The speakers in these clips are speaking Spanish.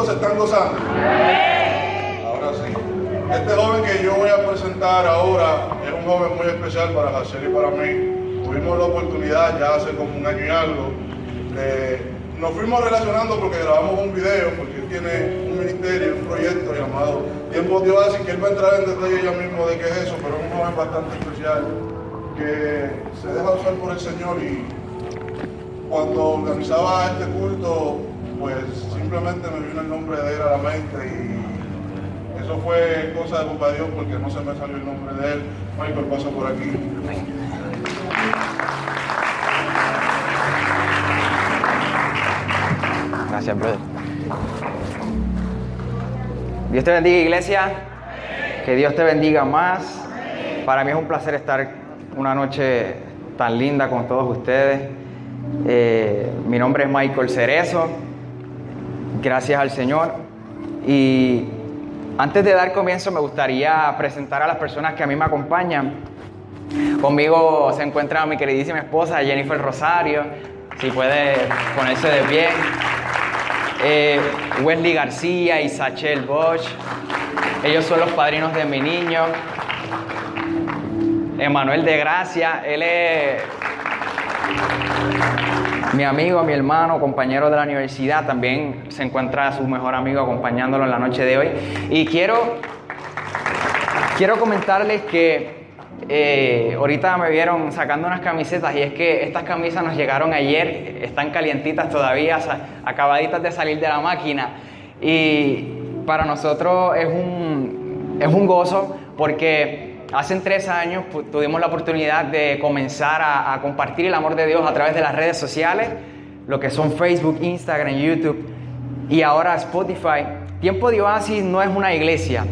¿Cuántos están gozando? Ahora sí. Este joven que yo voy a presentar ahora es un joven muy especial para Hacer y para mí. Tuvimos la oportunidad ya hace como un año y algo. nos fuimos relacionando porque grabamos un video, porque él tiene un ministerio, un proyecto llamado Tiempo de Oasis, que él va a entrar en detalle ya mismo de qué es eso, pero es un joven bastante especial que se deja usar por el Señor y cuando organizaba este culto pues simplemente me vino el nombre de él a la mente y eso fue cosa de culpa Dios porque no se me salió el nombre de él. Michael pasa por aquí. Gracias, brother. Dios te bendiga, iglesia. Que Dios te bendiga más. Para mí es un placer estar una noche tan linda con todos ustedes. Eh, mi nombre es Michael Cerezo gracias al Señor. Y antes de dar comienzo me gustaría presentar a las personas que a mí me acompañan. Conmigo se encuentra mi queridísima esposa Jennifer Rosario, si puede ponerse de pie. Eh, Wesley García y Sachel Bosch. Ellos son los padrinos de mi niño. Emanuel de Gracia, él es mi amigo, mi hermano, compañero de la universidad, también se encuentra su mejor amigo acompañándolo en la noche de hoy. Y quiero, quiero comentarles que eh, ahorita me vieron sacando unas camisetas y es que estas camisas nos llegaron ayer, están calientitas todavía, acabaditas de salir de la máquina. Y para nosotros es un, es un gozo porque Hace tres años tuvimos la oportunidad de comenzar a, compartir el amor de Dios a través de las redes sociales, lo que son Facebook, Instagram, YouTube y ahora Spotify. Tiempo de Oasis no es una iglesia,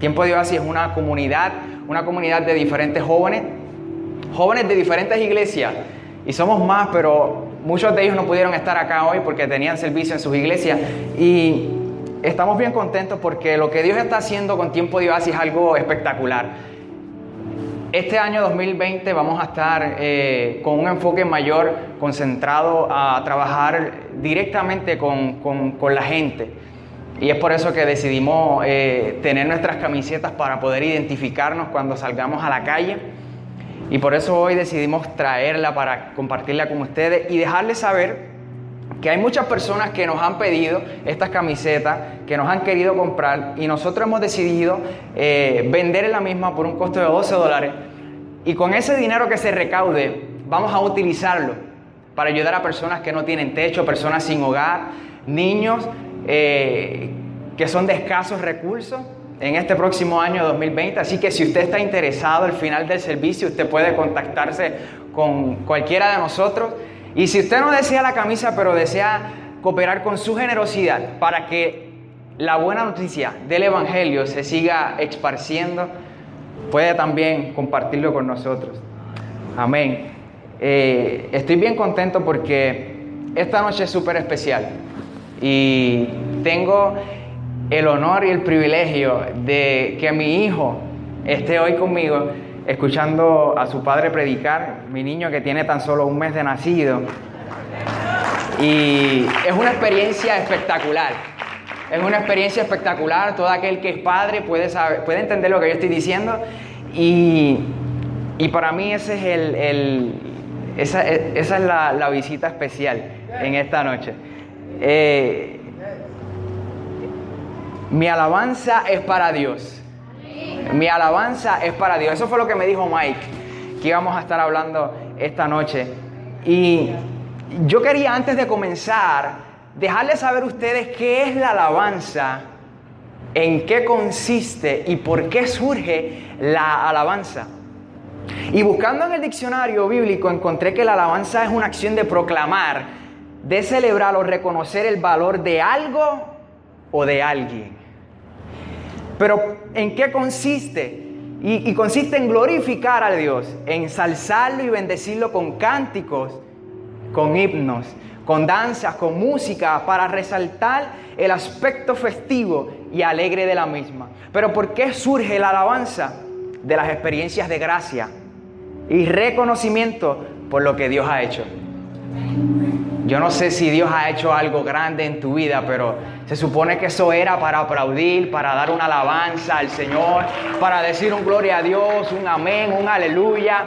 Tiempo de Oasis es una comunidad, una comunidad de diferentes jóvenes, jóvenes de diferentes iglesias y somos más, pero muchos de ellos no pudieron estar acá hoy porque tenían servicio en sus iglesias y estamos bien contentos porque lo que Dios está haciendo con Tiempo de Oasis es algo espectacular. Este año 2020 vamos a estar eh, con un enfoque mayor concentrado a trabajar directamente con, la gente. Y es por eso que decidimos eh, tener nuestras camisetas para poder identificarnos cuando salgamos a la calle. Y por eso hoy decidimos traerla para compartirla con ustedes y dejarles saber que hay muchas personas que nos han pedido estas camisetas, que nos han querido comprar y nosotros hemos decidido eh, vender la misma por un costo de 12 dólares y con ese dinero que se recaude vamos a utilizarlo para ayudar a personas que no tienen techo, personas sin hogar, niños eh, que son de escasos recursos en este próximo año 2020. Así que si usted está interesado al final del servicio, usted puede contactarse con cualquiera de nosotros. Y si usted no desea la camisa, pero desea cooperar con su generosidad para que la buena noticia del Evangelio se siga esparciendo, puede también compartirlo con nosotros. Amén. Eh, estoy bien contento porque esta noche es súper especial y tengo el honor y el privilegio de que mi hijo esté hoy conmigo escuchando a su padre predicar, mi niño que tiene tan solo un mes de nacido. Y es una experiencia espectacular. Es una experiencia espectacular. Todo aquel que es padre puede, saber, puede entender lo que yo estoy diciendo. Y, para mí ese es el, esa, es la, visita especial en esta noche. Eh, mi alabanza es para Dios. Mi alabanza es para Dios. Eso fue lo que me dijo Mike, que íbamos a estar hablando esta noche. Y yo quería antes de comenzar dejarles saber a ustedes qué es la alabanza, en qué consiste y por qué surge la alabanza. Y buscando en el diccionario bíblico encontré que la alabanza es una acción de proclamar, de celebrar o reconocer el valor de algo o de alguien. Pero ¿en qué consiste? Y, consiste en glorificar a Dios, en ensalzarlo y bendecirlo con cánticos, con himnos, con danzas, con música, para resaltar el aspecto festivo y alegre de la misma. Pero ¿por qué surge la alabanza? De las experiencias de gracia y reconocimiento por lo que Dios ha hecho. Yo no sé si Dios ha hecho algo grande en tu vida, pero se supone que eso era para aplaudir, para dar una alabanza al Señor, para decir un gloria a Dios, un amén, un aleluya.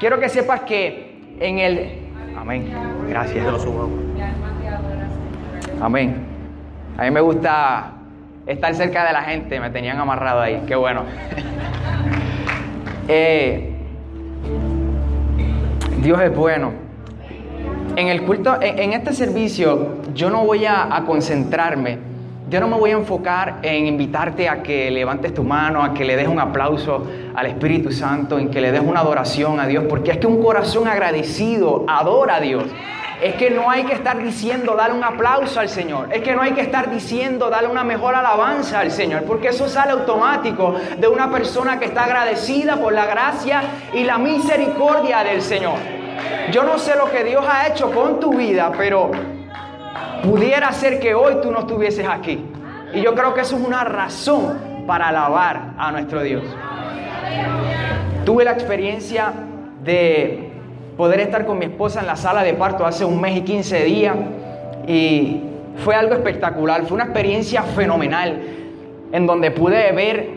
Quiero que sepas que en el... Amén. Gracias. Amén. A mí me gusta estar cerca de la gente, me tenían amarrado ahí, qué bueno. eh, Dios es bueno. En el culto, en, este servicio, yo no voy a, concentrarme, yo no me voy a enfocar en invitarte a que levantes tu mano, a que le des un aplauso al Espíritu Santo, en que le des una adoración a Dios, porque es que un corazón agradecido adora a Dios. Es que no hay que estar diciendo darle un aplauso al Señor. Es que no hay que estar diciendo darle una mejor alabanza al Señor. Porque eso sale automático de una persona que está agradecida por la gracia y la misericordia del Señor. Yo no sé lo que Dios ha hecho con tu vida, pero pudiera ser que hoy tú no estuvieses aquí. Y yo creo que eso es una razón para alabar a nuestro Dios. Tuve la experiencia de poder estar con mi esposa en la sala de parto hace un mes y 15 días y fue algo espectacular, fue una experiencia fenomenal en donde pude ver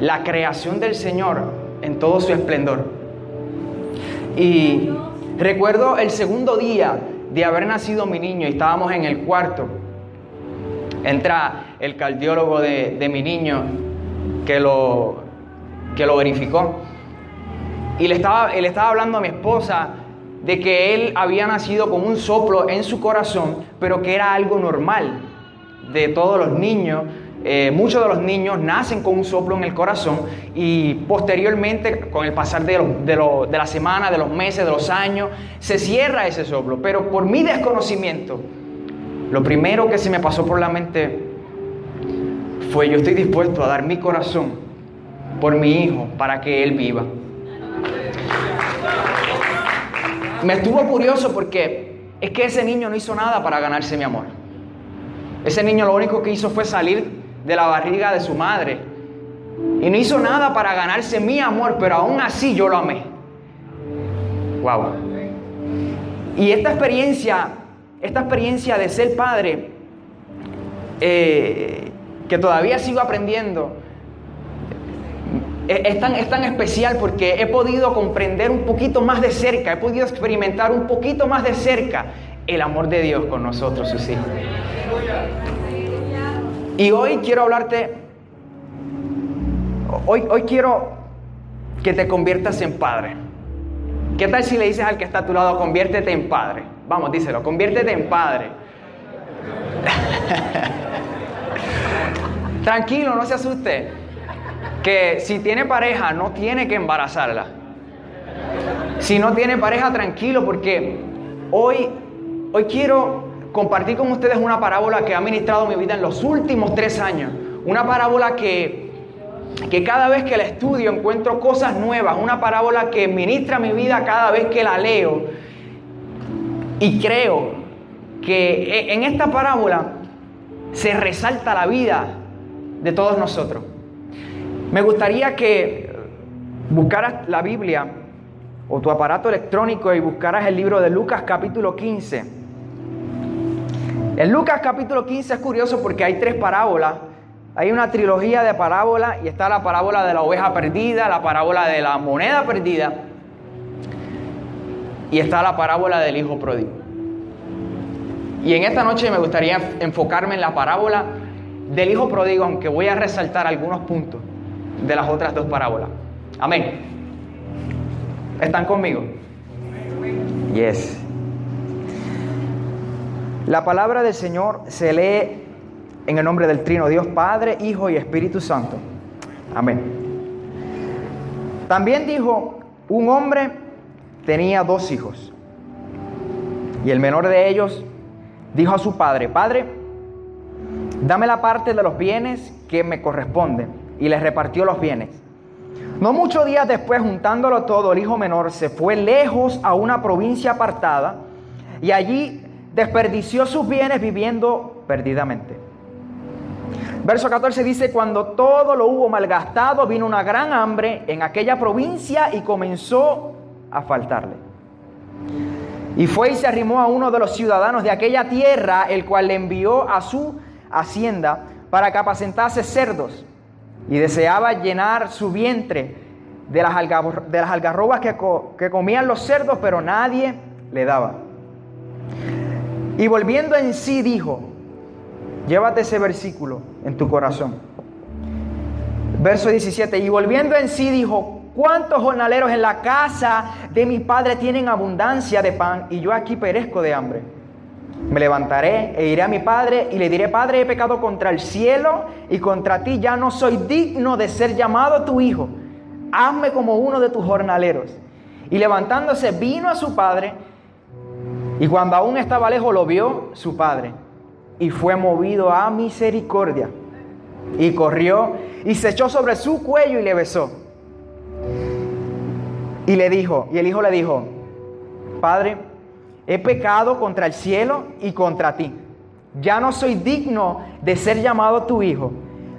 la creación del Señor en todo su esplendor. Y recuerdo el segundo día de haber nacido mi niño y estábamos en el cuarto. Entra el cardiólogo de, de mi niño que lo, que lo verificó y le estaba, él estaba hablando a mi esposa de que él había nacido con un soplo en su corazón, pero que era algo normal de todos los niños. Eh, muchos de los niños nacen con un soplo en el corazón y posteriormente, con el pasar de, de, de la semana, de los meses, de los años, se cierra ese soplo. Pero por mi desconocimiento, lo primero que se me pasó por la mente fue yo estoy dispuesto a dar mi corazón por mi hijo para que él viva. Me estuvo curioso porque es que ese niño no hizo nada para ganarse mi amor. Ese niño lo único que hizo fue salir de la barriga de su madre. Y no hizo nada para ganarse mi amor, pero aún así yo lo amé. Wow. Y esta experiencia, esta experiencia de ser padre, eh, que todavía sigo aprendiendo, es tan, es tan especial porque he podido comprender un poquito más de cerca, he podido experimentar un poquito más de cerca el amor de Dios con nosotros, sus hijos. Y hoy quiero hablarte, hoy, hoy quiero que te conviertas en padre. ¿Qué tal si le dices al que está a tu lado, conviértete en padre? Vamos, díselo, conviértete en padre. Tranquilo, no se asuste que si tiene pareja no tiene que embarazarla. Si no tiene pareja, tranquilo, porque hoy, hoy quiero compartir con ustedes una parábola que ha ministrado mi vida en los últimos tres años. Una parábola que, que cada vez que la estudio encuentro cosas nuevas. Una parábola que ministra mi vida cada vez que la leo. Y creo que e, en esta parábola se resalta la vida de todos nosotros. Me gustaría que buscaras la Biblia o tu aparato electrónico y buscaras el libro de Lucas capítulo 15. En Lucas capítulo 15 es curioso porque hay tres parábolas. Hay una trilogía de parábolas y está la parábola de la oveja perdida, la parábola de la moneda perdida y está la parábola del hijo pródigo. Y en esta noche me gustaría enfocarme en la parábola del hijo pródigo, aunque voy a resaltar algunos puntos de las otras dos parábolas. Amén. ¿Están conmigo? Yes. La palabra del Señor se lee en el nombre del Trino Dios Padre, Hijo y Espíritu Santo. Amén. También dijo, un hombre tenía dos hijos. Y el menor de ellos dijo a su padre, Padre, dame la parte de los bienes que me corresponden. Y les repartió los bienes. No muchos días después, juntándolo todo, el hijo menor se fue lejos a una provincia apartada y allí desperdició sus bienes viviendo perdidamente. Verso 14 dice, cuando todo lo hubo malgastado, vino una gran hambre en aquella provincia y comenzó a faltarle. Y fue y se arrimó a uno de los ciudadanos de aquella tierra, el cual le envió a su hacienda para que apacentase cerdos. Y deseaba llenar su vientre de las, de las algarrobas que, que comían los cerdos, pero nadie le daba. Y volviendo en sí dijo, llévate ese versículo en tu corazón. Verso 17, y volviendo en sí dijo, ¿cuántos jornaleros en la casa de mi padre tienen abundancia de pan y yo aquí perezco de hambre? Me levantaré e iré a mi padre y le diré, Padre, he pecado contra el cielo y contra ti, ya no soy digno de ser llamado tu hijo. Hazme como uno de tus jornaleros. Y levantándose vino a su padre y cuando aún estaba lejos lo vio su padre y fue movido a misericordia. Y corrió y se echó sobre su cuello y le besó. Y le dijo, y el hijo le dijo, Padre, he pecado contra el cielo y contra ti. Ya no soy digno de ser llamado tu hijo.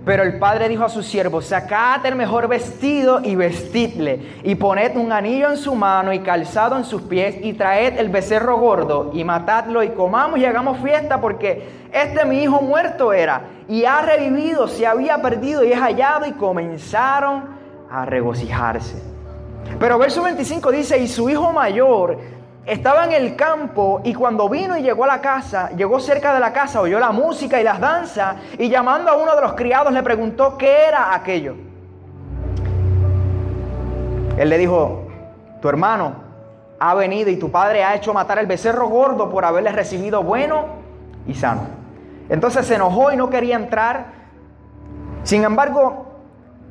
Pero el padre dijo a su siervo, sacad el mejor vestido y vestidle, y poned un anillo en su mano y calzado en sus pies, y traed el becerro gordo, y matadlo, y comamos y hagamos fiesta, porque este mi hijo muerto era, y ha revivido, se había perdido y es hallado, y comenzaron a regocijarse. Pero verso 25 dice, y su hijo mayor estaba en el campo y cuando vino y llegó a la casa, llegó cerca de la casa, oyó la música y las danzas y llamando a uno de los criados le preguntó qué era aquello. Él le dijo, tu hermano ha venido y tu padre ha hecho matar el becerro gordo por haberle recibido bueno y sano. Entonces se enojó y no quería entrar. Sin embargo,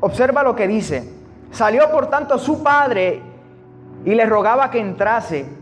observa lo que dice. Salió por tanto su padre y le rogaba que entrase.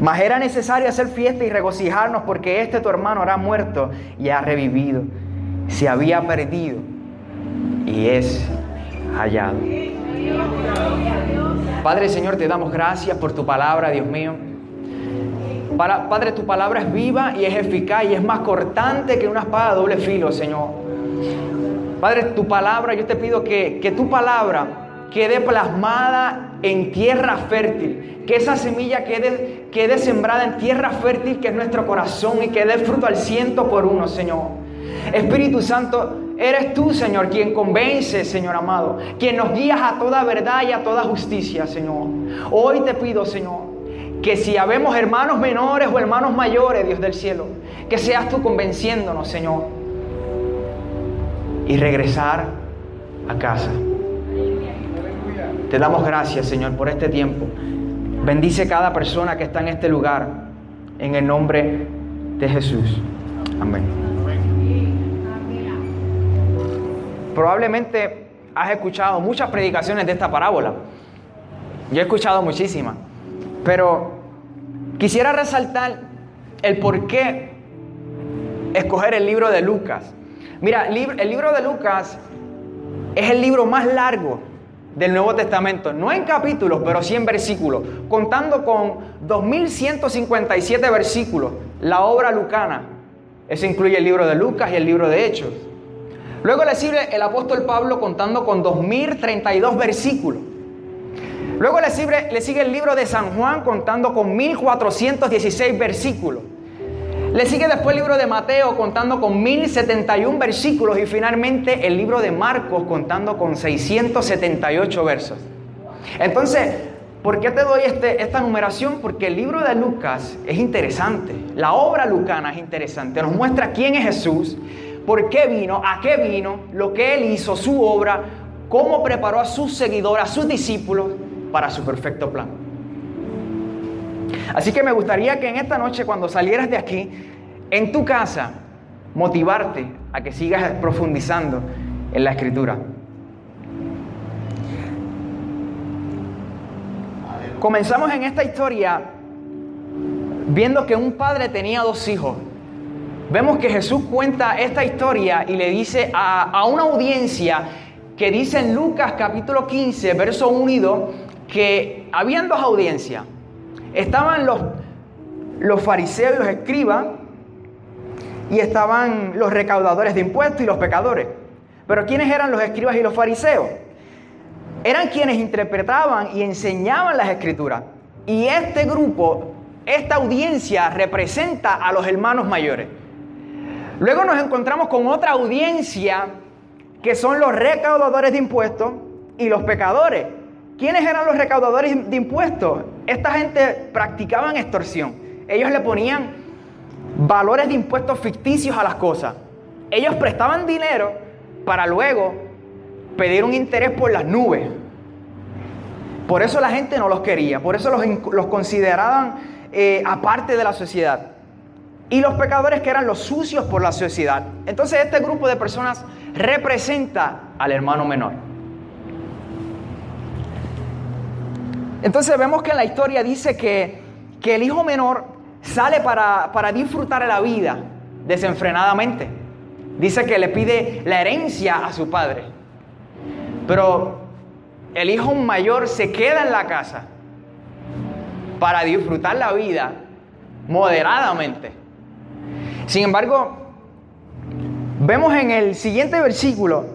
Mas era necesario hacer fiesta y regocijarnos porque este tu hermano era muerto y ha revivido. Se había perdido y es hallado. Padre Señor, te damos gracias por tu palabra, Dios mío. Padre, tu palabra es viva y es eficaz y es más cortante que una espada de doble filo, Señor. Padre, tu palabra, yo te pido que, que tu palabra quede plasmada en tierra fértil que esa semilla quede, quede sembrada en tierra fértil que es nuestro corazón y que dé fruto al ciento por uno, Señor. Espíritu Santo, eres tú, Señor, quien convence, Señor amado, quien nos guías a toda verdad y a toda justicia, Señor. Hoy te pido, Señor, que si habemos hermanos menores o hermanos mayores, Dios del cielo, que seas tú convenciéndonos, Señor, y regresar a casa. Te damos gracias, Señor, por este tiempo. Bendice cada persona que está en este lugar. En el nombre de Jesús. Amén. Probablemente has escuchado muchas predicaciones de esta parábola. Yo he escuchado muchísimas. Pero quisiera resaltar el por qué escoger el libro de Lucas. Mira, el libro de Lucas es el libro más largo del Nuevo Testamento, no en capítulos, pero sí en versículos, contando con 2157 versículos, la obra lucana. Eso incluye el libro de Lucas y el libro de Hechos. Luego le sigue el apóstol Pablo contando con 2032 versículos. Luego le sigue, le sigue el libro de San Juan contando con 1416 versículos. Le sigue después el libro de Mateo contando con 1071 versículos y finalmente el libro de Marcos contando con 678 versos. Entonces, ¿por qué te doy este, esta numeración? Porque el libro de Lucas es interesante, la obra lucana es interesante, nos muestra quién es Jesús, por qué vino, a qué vino, lo que Él hizo, su obra, cómo preparó a sus seguidores, a sus discípulos para su perfecto plan. Así que me gustaría que en esta noche, cuando salieras de aquí, en tu casa, motivarte a que sigas profundizando en la escritura. Comenzamos en esta historia viendo que un padre tenía dos hijos. Vemos que Jesús cuenta esta historia y le dice a, una audiencia que dice en Lucas capítulo 15, verso 1 y 2, que habían dos audiencias. Estaban los, los fariseos y los escribas y estaban los recaudadores de impuestos y los pecadores. Pero ¿quiénes eran los escribas y los fariseos? Eran quienes interpretaban y enseñaban las escrituras. Y este grupo, esta audiencia representa a los hermanos mayores. Luego nos encontramos con otra audiencia que son los recaudadores de impuestos y los pecadores. ¿Quiénes eran los recaudadores de impuestos? Esta gente practicaban extorsión. Ellos le ponían valores de impuestos ficticios a las cosas. Ellos prestaban dinero para luego pedir un interés por las nubes. Por eso la gente no los quería, por eso los, consideraban eh, aparte de la sociedad y los pecadores que eran los sucios por la sociedad. Entonces este grupo de personas representa al hermano menor. Entonces vemos que en la historia dice que, el hijo menor sale para, para disfrutar la vida desenfrenadamente. Dice que le pide la herencia a su padre. Pero el hijo mayor se queda en la casa para disfrutar la vida moderadamente. Sin embargo, vemos en el siguiente versículo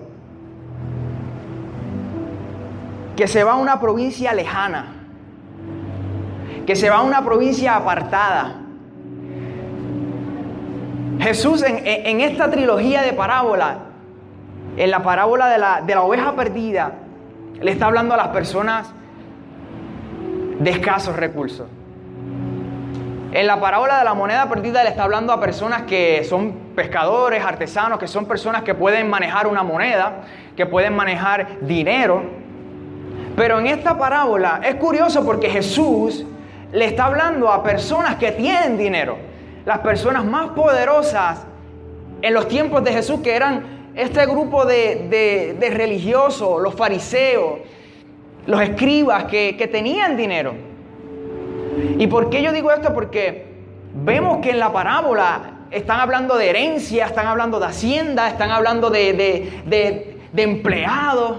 que se va a una provincia lejana, que se va a una provincia apartada. Jesús en, esta trilogía de parábolas, en la parábola de la, de la oveja perdida, le está hablando a las personas de escasos recursos. En la parábola de la moneda perdida le está hablando a personas que son pescadores, artesanos, que son personas que pueden manejar una moneda, que pueden manejar dinero. Pero en esta parábola es curioso porque Jesús le está hablando a personas que tienen dinero. Las personas más poderosas en los tiempos de Jesús, que eran este grupo de, religiosos, los fariseos, los escribas que, que tenían dinero. ¿Y por qué yo digo esto? Porque vemos que en la parábola están hablando de herencia, están hablando de hacienda, están hablando de, empleados.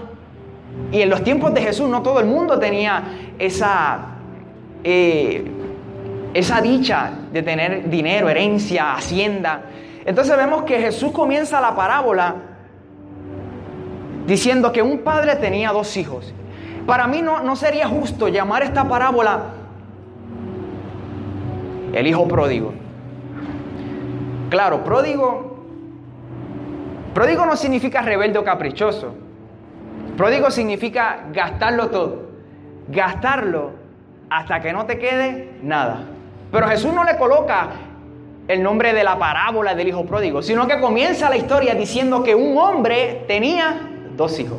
Y en los tiempos de Jesús no todo el mundo tenía esa, eh, esa dicha de tener dinero, herencia, hacienda. Entonces vemos que Jesús comienza la parábola diciendo que un padre tenía dos hijos. Para mí no, no sería justo llamar esta parábola el hijo pródigo. Claro, pródigo, pródigo no significa rebelde o caprichoso. Pródigo significa gastarlo todo, gastarlo hasta que no te quede nada. Pero Jesús no le coloca el nombre de la parábola del hijo pródigo, sino que comienza la historia diciendo que un hombre tenía dos hijos.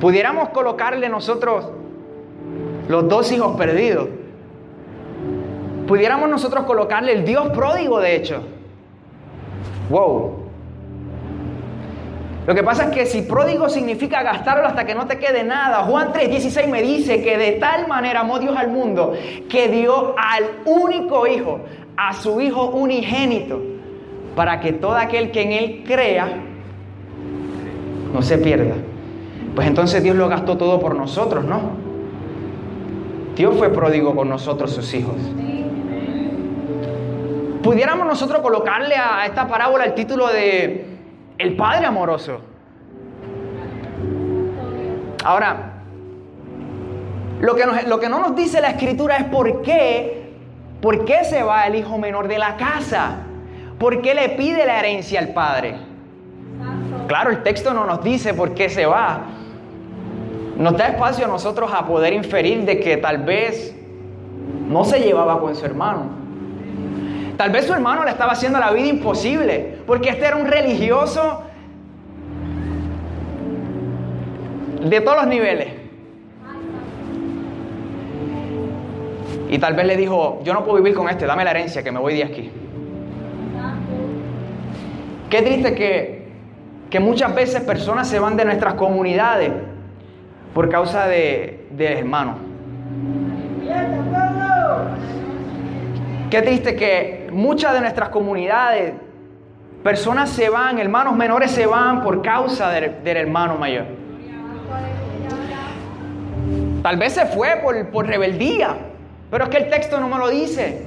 Pudiéramos colocarle nosotros los dos hijos perdidos, pudiéramos nosotros colocarle el Dios pródigo, de hecho. Wow. Lo que pasa es que si pródigo significa gastarlo hasta que no te quede nada, Juan 3:16 me dice que de tal manera amó Dios al mundo que dio al único hijo, a su hijo unigénito, para que todo aquel que en él crea no se pierda. Pues entonces Dios lo gastó todo por nosotros, ¿no? Dios fue pródigo con nosotros, sus hijos. Pudiéramos nosotros colocarle a esta parábola el título de El Padre Amoroso. Ahora, lo que, no nos dice la escritura es por qué, por qué se va el hijo menor de la casa. ¿Por qué le pide la herencia al padre? Claro, el texto no nos dice por qué se va. Nos da espacio a nosotros a poder inferir de que tal vez no se llevaba con su hermano. Tal vez su hermano le estaba haciendo la vida imposible, porque este era un religioso de todos los niveles. Y tal vez le dijo, yo no puedo vivir con este, dame la herencia, que me voy de aquí. Qué triste que, que muchas veces personas se van de nuestras comunidades por causa de, de hermanos. Qué triste que muchas de nuestras comunidades, personas se van, hermanos menores se van por causa del, hermano mayor. Tal vez se fue por, por rebeldía, pero es que el texto no me lo dice.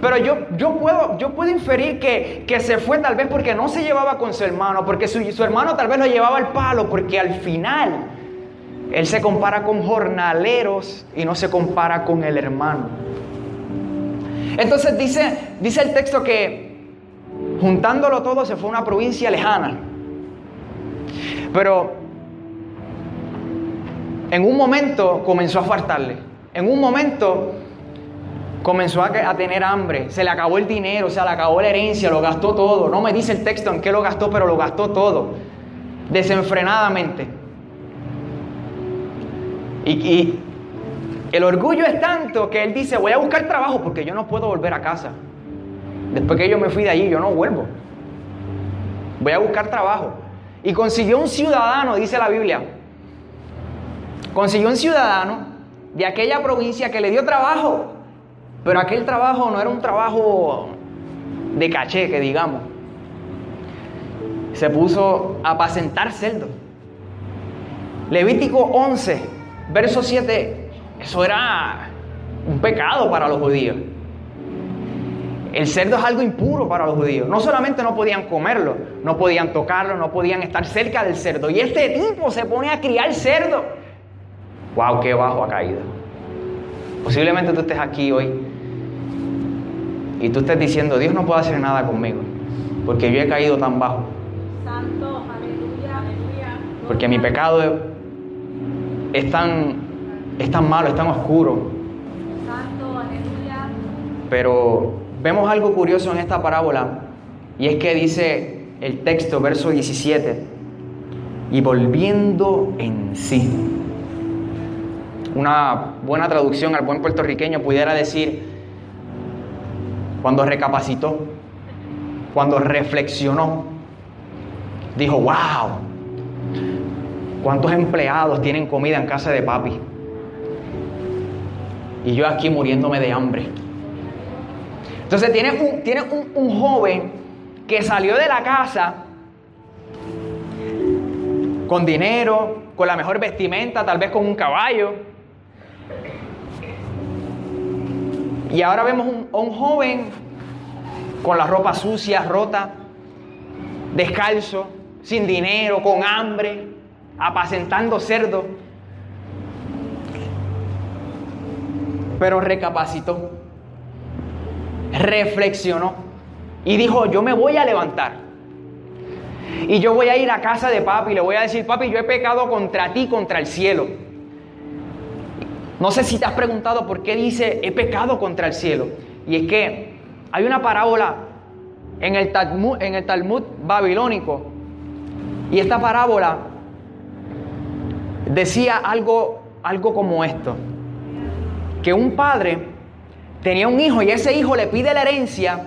Pero yo, yo, puedo, yo puedo inferir que, que, se fue tal vez porque no se llevaba con su hermano, porque su, su hermano tal vez lo llevaba al palo, porque al final él se compara con jornaleros y no se compara con el hermano. Entonces dice, dice el texto que juntándolo todo se fue a una provincia lejana. Pero en un momento comenzó a faltarle. En un momento comenzó a, tener hambre, se le acabó el dinero, se le acabó la herencia, lo gastó todo. No me dice el texto en qué lo gastó, pero lo gastó todo, desenfrenadamente. Y, y, el orgullo es tanto que él dice, voy a buscar trabajo porque yo no puedo volver a casa. Después que yo me fui de allí, yo no vuelvo. Voy a buscar trabajo. Y consiguió un ciudadano, dice la Biblia. Consiguió un ciudadano de aquella provincia que le dio trabajo. Pero aquel trabajo no era un trabajo de caché, que digamos. Se puso a apacentar cerdos. Levítico 11, verso 7, eso era un pecado para los judíos. El cerdo es algo impuro para los judíos. No solamente no podían comerlo, no podían tocarlo, no podían estar cerca del cerdo. Y este tipo se pone a criar cerdo. ¡Wow! ¡Qué bajo ha caído! Posiblemente tú estés aquí hoy y tú estés diciendo, Dios no puede hacer nada conmigo, porque yo he caído tan bajo. Santo, aleluya, aleluya. Porque mi pecado es tan, es tan malo, es tan oscuro. Santo, aleluya. Pero vemos algo curioso en esta parábola, y es que dice el texto, verso 17, y volviendo en sí. Una buena traducción al buen puertorriqueño pudiera decir, cuando recapacitó, cuando reflexionó, dijo, wow, ¿cuántos empleados tienen comida en casa de papi? Y yo aquí muriéndome de hambre. Entonces tiene un, tiene un, un joven que salió de la casa con dinero, con la mejor vestimenta, tal vez con un caballo. Y ahora vemos un, a un joven con la ropa sucia, rota, descalzo, sin dinero, con hambre, apacentando cerdo. Pero recapacitó, reflexionó y dijo, yo me voy a levantar. Y yo voy a ir a casa de papi y le voy a decir, papi, yo he pecado contra ti, contra el cielo. No sé si te has preguntado por qué dice he pecado contra el cielo. Y es que hay una parábola en el Talmud, en el Talmud babilónico. Y esta parábola decía algo, algo como esto. Que un padre tenía un hijo y ese hijo le pide la herencia.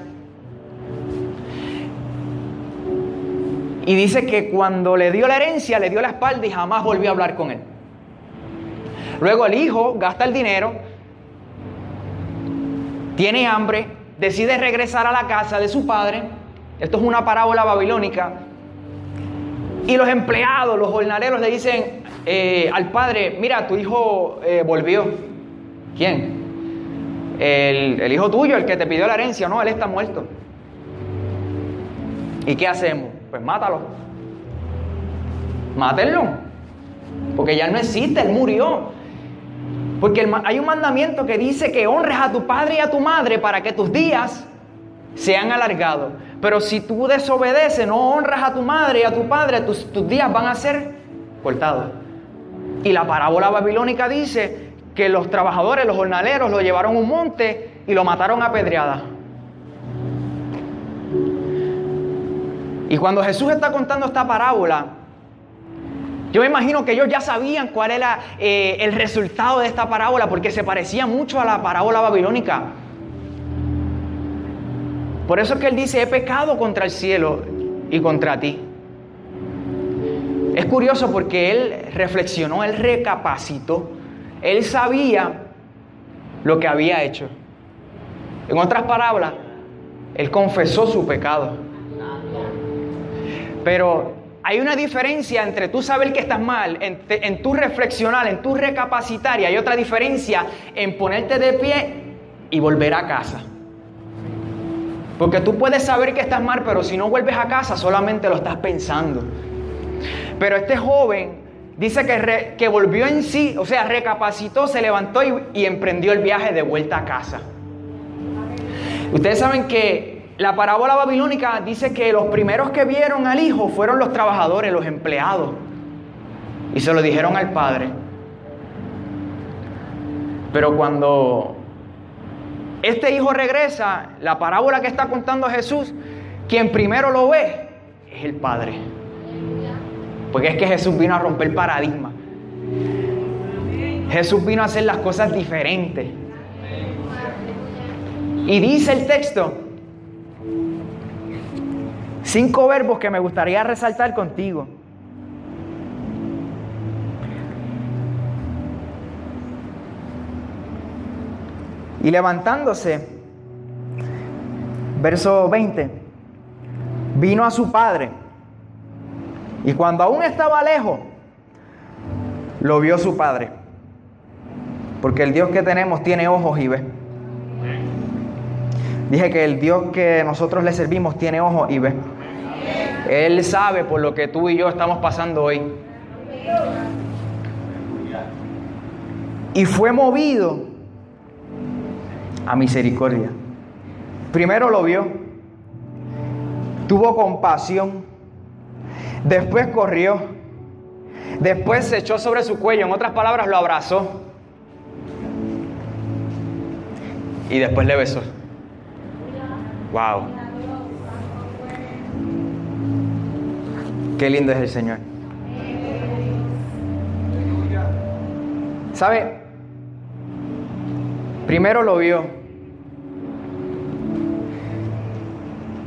Y dice que cuando le dio la herencia, le dio la espalda y jamás volvió a hablar con él. Luego el hijo gasta el dinero, tiene hambre, decide regresar a la casa de su padre. Esto es una parábola babilónica. Y los empleados, los jornaleros le dicen eh, al padre, mira, tu hijo eh, volvió. ¿Quién? El, hijo tuyo, el que te pidió la herencia, no, él está muerto. ¿Y qué hacemos? Pues mátalo. Mátenlo. Porque ya no existe, él murió. Porque hay un mandamiento que dice que honres a tu padre y a tu madre para que tus días sean alargados. Pero si tú desobedeces, no honras a tu madre y a tu padre, tus días van a ser cortados. Y la parábola babilónica dice que los trabajadores, los jornaleros, lo llevaron a un monte y lo mataron a pedreada. Y cuando Jesús está contando esta parábola, yo me imagino que ellos ya sabían cuál era eh, el resultado de esta parábola, porque se parecía mucho a la parábola babilónica. Por eso es que él dice, he pecado contra el cielo y contra ti. Es curioso porque él reflexionó, él recapacitó él sabía lo que había hecho. En otras palabras, él confesó su pecado. Pero hay una diferencia entre tú saber que estás mal, en, en tu reflexionar, en tu recapacitar, y hay otra diferencia en ponerte de pie y volver a casa. Porque tú puedes saber que estás mal, pero si no vuelves a casa solamente lo estás pensando. Pero este joven dice que, que volvió en sí, o sea, recapacitó, se levantó y, y emprendió el viaje de vuelta a casa. Ustedes saben que la parábola babilónica dice que los primeros que vieron al hijo fueron los trabajadores, los empleados. Y se lo dijeron al padre. Pero cuando este hijo regresa, la parábola que está contando Jesús, quien primero lo ve es el Padre. Porque es que Jesús vino a romper paradigma. Jesús vino a hacer las cosas diferentes. Y dice el texto, cinco verbos que me gustaría resaltar contigo. Y levantándose, verso 20, vino a su padre. Y cuando aún estaba lejos, lo vio su padre. Porque el Dios que tenemos tiene ojos y ve. Dije que el Dios que nosotros le servimos tiene ojos y ve. Él sabe por lo que tú y yo estamos pasando hoy. Y fue movido a misericordia. Primero lo vio, tuvo compasión, después corrió, después se echó sobre su cuello, en otras palabras lo abrazó y después le besó. Wow. Qué lindo es el Señor. ¿Sabe? Primero lo vio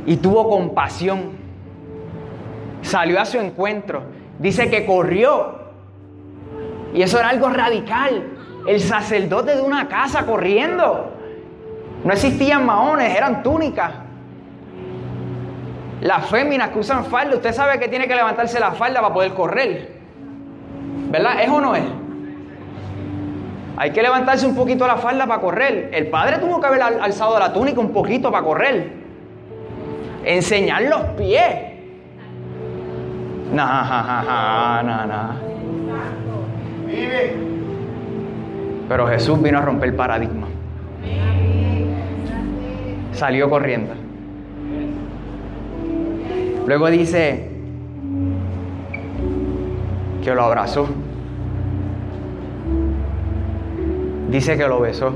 y tuvo compasión. Salió a su encuentro. Dice que corrió. Y eso era algo radical. El sacerdote de una casa corriendo. No existían maones, eran túnicas. Las féminas que usan falda, usted sabe que tiene que levantarse la falda para poder correr. ¿Verdad? ¿Es o no es? Hay que levantarse un poquito la falda para correr. El padre tuvo que haber alzado la túnica un poquito para correr. Enseñar los pies. Nah, nah, nah. Pero Jesús vino a romper el paradigma. Salió corriendo. Luego dice que lo abrazó. Dice que lo besó.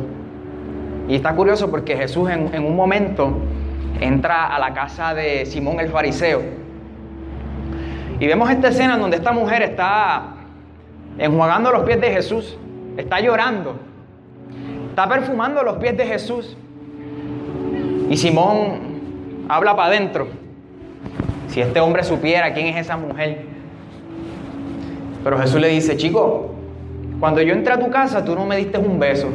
Y está curioso porque Jesús en, un momento entra a la casa de Simón el fariseo. Y vemos esta escena en donde esta mujer está enjuagando los pies de Jesús. Está llorando. Está perfumando los pies de Jesús. Y Simón habla para adentro. Si este hombre supiera quién es esa mujer. Pero Jesús le dice, chico, cuando yo entré a tu casa tú no me diste un beso.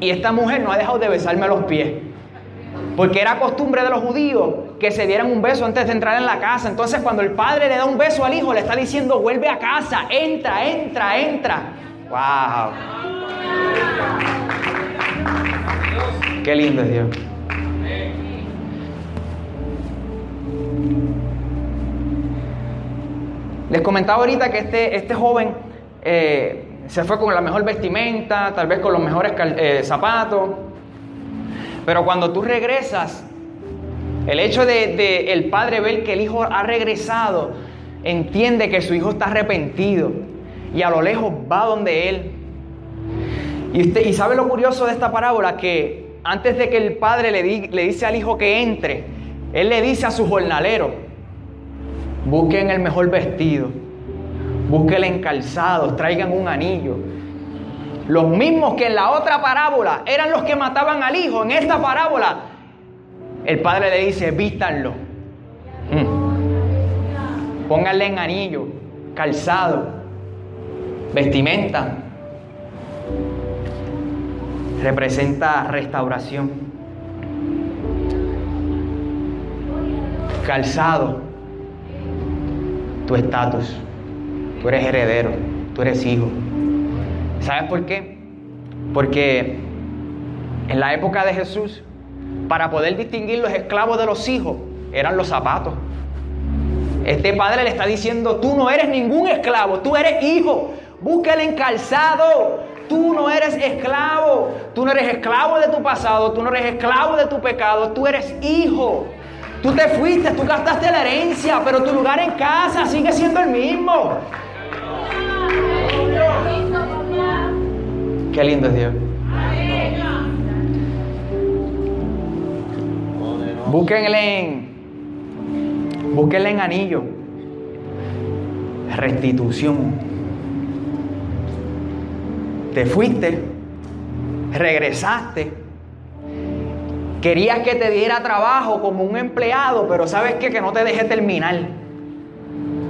Y esta mujer no ha dejado de besarme los pies. Porque era costumbre de los judíos que se dieran un beso antes de entrar en la casa. Entonces cuando el padre le da un beso al hijo, le está diciendo, vuelve a casa, entra, entra, entra. ¡Wow! Qué lindo es Dios. Les comentaba ahorita que este, este joven eh, se fue con la mejor vestimenta, tal vez con los mejores eh, zapatos. Pero cuando tú regresas, el hecho de, el padre ver que el hijo ha regresado, entiende que su hijo está arrepentido y a lo lejos va donde él. Y, sabe lo curioso de esta parábola que antes de que el padre le, di, le dice al hijo que entre, él le dice a su jornalero, busquen el mejor vestido, busquen en calzados, traigan un anillo. Los mismos que en la otra parábola eran los que mataban al hijo, en esta parábola el padre le dice, vístanlo. Mm. Pónganle en anillo, calzado, vestimenta. Representa restauración. Calzado, tu estatus. Tú eres heredero, tú eres hijo. ¿Sabes por qué? Porque en la época de Jesús, para poder distinguir los esclavos de los hijos, eran los zapatos. Este padre le está diciendo, tú no eres ningún esclavo, tú eres hijo. Búscale en calzado. Tú no eres esclavo. Tú no eres esclavo de tu pasado. Tú no eres esclavo de tu pecado. Tú eres hijo. Tú te fuiste, tú gastaste la herencia, pero tu lugar en casa sigue siendo el mismo. Qué lindo es Dios. Búsquenle en, búsquenle en anillo. Restitución. Te fuiste, regresaste. Querías que te diera trabajo como un empleado, pero sabes qué? Que no te dejé terminar.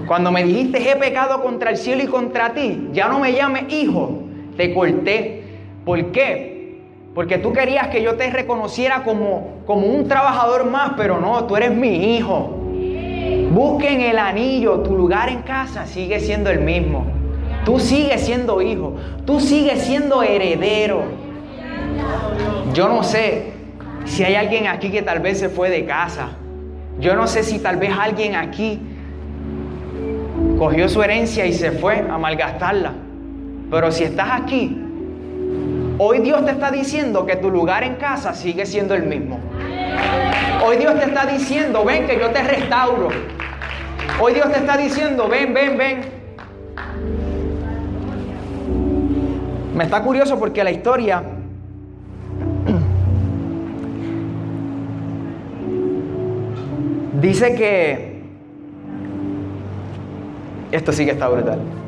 Cuando me dijiste he pecado contra el cielo y contra ti, ya no me llames hijo, te corté. ¿Por qué? Porque tú querías que yo te reconociera como, como un trabajador más, pero no, tú eres mi hijo. Busquen el anillo, tu lugar en casa sigue siendo el mismo. Tú sigues siendo hijo, tú sigues siendo heredero. Yo no sé si hay alguien aquí que tal vez se fue de casa. Yo no sé si tal vez alguien aquí cogió su herencia y se fue a malgastarla. Pero si estás aquí, Hoy Dios te está diciendo que tu lugar en casa sigue siendo el mismo. Hoy Dios te está diciendo, ven que yo te restauro. Hoy Dios te está diciendo, ven, ven, ven. Me está curioso porque la historia dice que esto sí que está brutal.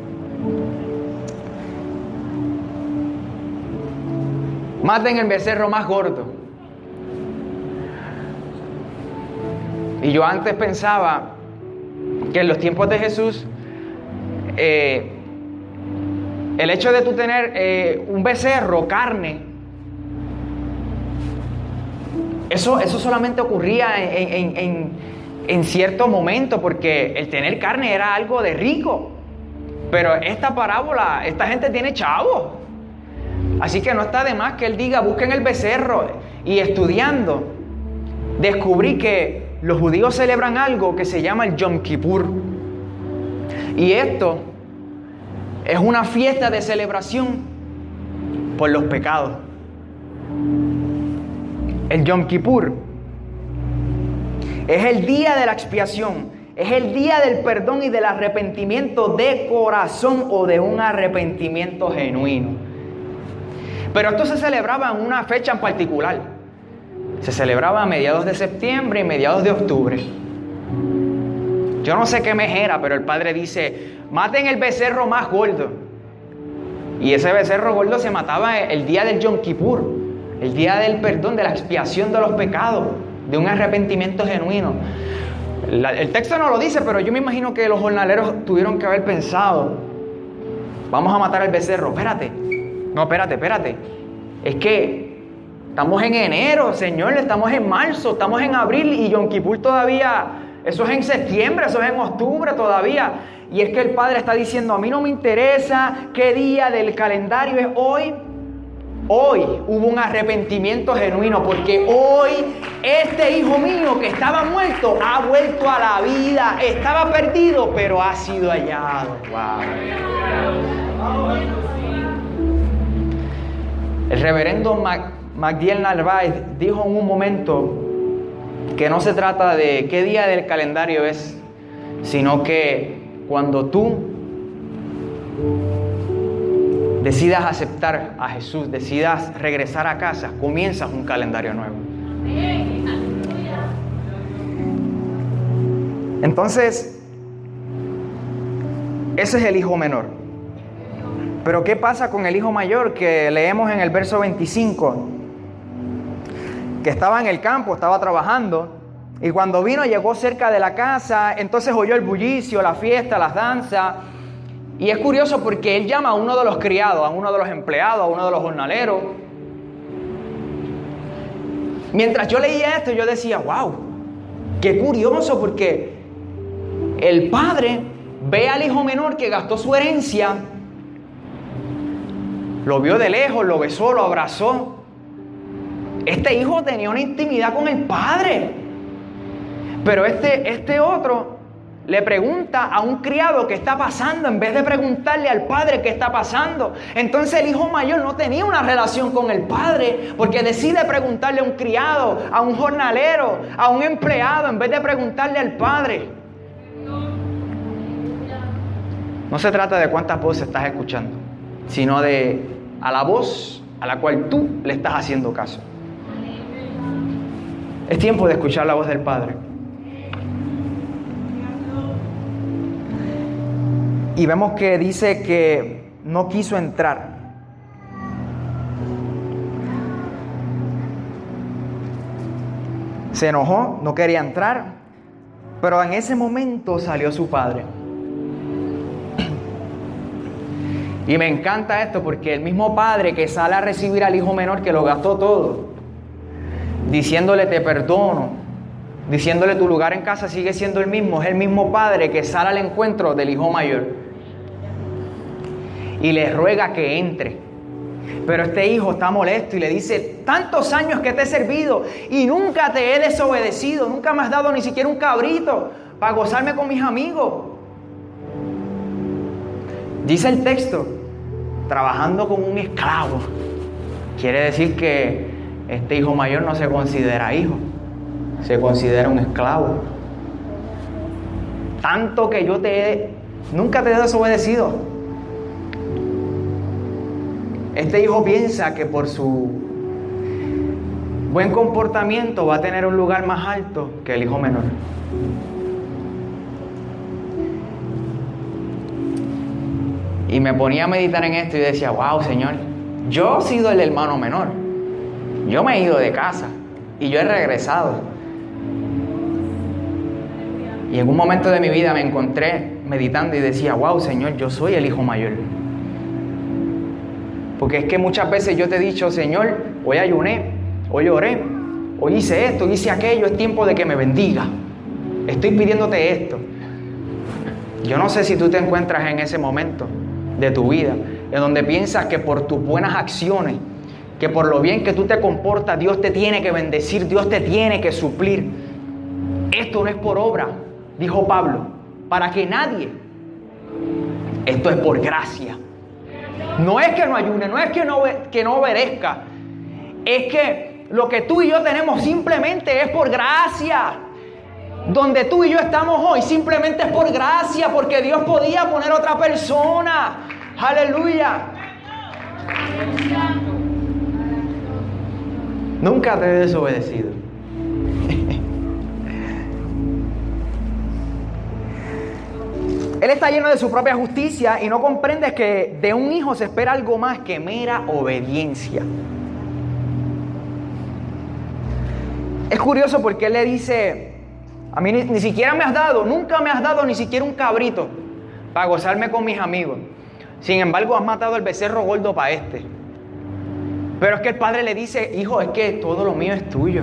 Maten el becerro más gordo. Y yo antes pensaba que en los tiempos de Jesús, eh, el hecho de tú tener eh, un becerro, carne, eso, eso solamente ocurría en, en, en cierto momento, porque el tener carne era algo de rico. Pero esta parábola, esta gente tiene chavos. Así que no está de más que él diga, busquen el becerro. Y estudiando, descubrí que los judíos celebran algo que se llama el Yom Kippur. Y esto es una fiesta de celebración por los pecados. El Yom Kippur es el día de la expiación, es el día del perdón y del arrepentimiento de corazón o de un arrepentimiento genuino. Pero esto se celebraba en una fecha en particular. Se celebraba a mediados de septiembre y mediados de octubre. Yo no sé qué mes era, pero el padre dice, maten el becerro más gordo. Y ese becerro gordo se mataba el día del Yom Kippur, el día del perdón, de la expiación de los pecados, de un arrepentimiento genuino. el texto no lo dice, pero yo me imagino que los jornaleros tuvieron que haber pensado, vamos a matar al becerro, espérate, no, espérate, espérate. Es que estamos en enero, Señor, estamos en marzo, estamos en abril y Yom Kippur todavía, eso es en septiembre, eso es en octubre todavía. Y es que el Padre está diciendo, a mí no me interesa qué día del calendario es hoy. Hoy hubo un arrepentimiento genuino porque hoy este hijo mío que estaba muerto ha vuelto a la vida. Estaba perdido, pero ha sido hallado. Wow. El reverendo Magdiel Narváez dijo en un momento que no se trata de qué día del calendario es, sino que cuando tú decidas aceptar a Jesús, decidas regresar a casa, comienzas un calendario nuevo. Entonces, Ese es el hijo menor. Pero ¿qué pasa con el hijo mayor que leemos en el verso 25? Que estaba en el campo, estaba trabajando, y cuando vino llegó cerca de la casa, entonces oyó el bullicio, la fiesta, las danzas. Y es curioso porque él llama a uno de los criados, a uno de los empleados, a uno de los jornaleros. Mientras yo leía esto, yo decía, wow, qué curioso porque el padre ve al hijo menor que gastó su herencia, lo vio de lejos, lo besó, lo abrazó. Este hijo tenía una intimidad con el padre. Pero este, este otro le pregunta a un criado qué está pasando en vez de preguntarle al padre qué está pasando. Entonces el hijo mayor no tenía una relación con el padre porque decide preguntarle a un criado, a un jornalero, a un empleado en vez de preguntarle al padre. No se trata de cuántas voces estás escuchando, sino de a la voz a la cual tú le estás haciendo caso. Es tiempo de escuchar la voz del Padre. Y vemos que dice que no quiso entrar. Se enojó, no quería entrar, pero en ese momento salió su padre. Y me encanta esto porque el mismo padre que sale a recibir al hijo menor que lo gastó todo, diciéndole te perdono, diciéndole tu lugar en casa sigue siendo el mismo, es el mismo padre que sale al encuentro del hijo mayor y le ruega que entre. Pero este hijo está molesto y le dice, tantos años que te he servido y nunca te he desobedecido, nunca me has dado ni siquiera un cabrito para gozarme con mis amigos. Dice el texto, trabajando como un esclavo. Quiere decir que este hijo mayor no se considera hijo, se considera un esclavo. Tanto que yo te he, nunca te he desobedecido. Este hijo piensa que por su buen comportamiento va a tener un lugar más alto que el hijo menor. Y me ponía a meditar en esto y decía, wow, Señor, yo he sido el hermano menor. Yo me he ido de casa y yo he regresado. Y en un momento de mi vida me encontré meditando y decía, wow, Señor, yo soy el hijo mayor. Porque es que muchas veces yo te he dicho, Señor, hoy ayuné, hoy oré, hoy hice esto, hice aquello, es tiempo de que me bendiga. Estoy pidiéndote esto. Yo no sé si tú te encuentras en ese momento de tu vida, en donde piensas que por tus buenas acciones, que por lo bien que tú te comportas, Dios te tiene que bendecir, Dios te tiene que suplir. Esto no es por obra, dijo Pablo, para que nadie. Esto es por gracia. No es que no ayune, no es que no, que no obedezca. Es que lo que tú y yo tenemos simplemente es por gracia. Donde tú y yo estamos hoy simplemente es por gracia, porque Dios podía poner otra persona. Aleluya. Nunca te he desobedecido. Él está lleno de su propia justicia y no comprende que de un hijo se espera algo más que mera obediencia. Es curioso porque él le dice, a mí ni, ni, siquiera me has dado, nunca me has dado ni siquiera un cabrito para gozarme con mis amigos. Sin embargo, has matado el becerro gordo para este. Pero es que el padre le dice, hijo, es que todo lo mío es tuyo.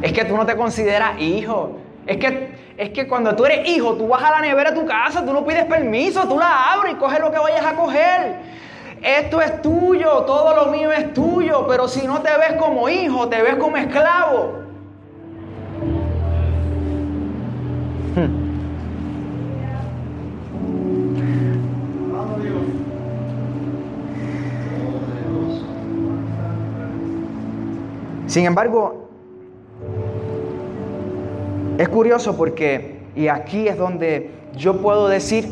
Es que tú no te consideras hijo. Es que, es que cuando tú eres hijo, tú vas a la nevera de tu casa, tú no pides permiso, tú la abres y coges lo que vayas a coger. Esto es tuyo, todo lo mío es tuyo, pero si no te ves como hijo, te ves como esclavo. Sin embargo, es curioso porque, y aquí es donde yo puedo decir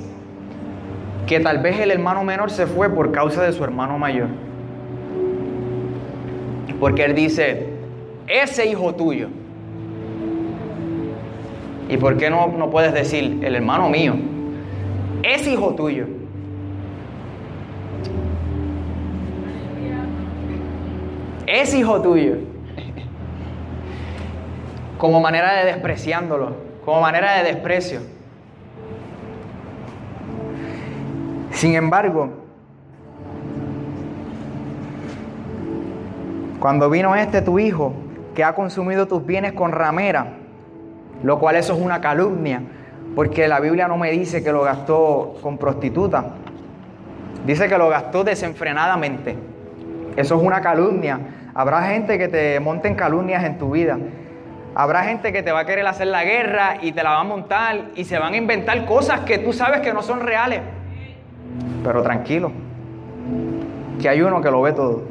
que tal vez el hermano menor se fue por causa de su hermano mayor. Porque él dice, ese hijo tuyo. ¿Y por qué no, no puedes decir, el hermano mío es hijo tuyo? Es hijo tuyo. Como manera de despreciándolo, como manera de desprecio. Sin embargo, cuando vino este tu hijo, que ha consumido tus bienes con ramera, lo cual eso es una calumnia, porque la Biblia no me dice que lo gastó con prostituta, dice que lo gastó desenfrenadamente. Eso es una calumnia. Habrá gente que te monten calumnias en tu vida. Habrá gente que te va a querer hacer la guerra y te la va a montar y se van a inventar cosas que tú sabes que no son reales. Pero tranquilo, que hay uno que lo ve todo.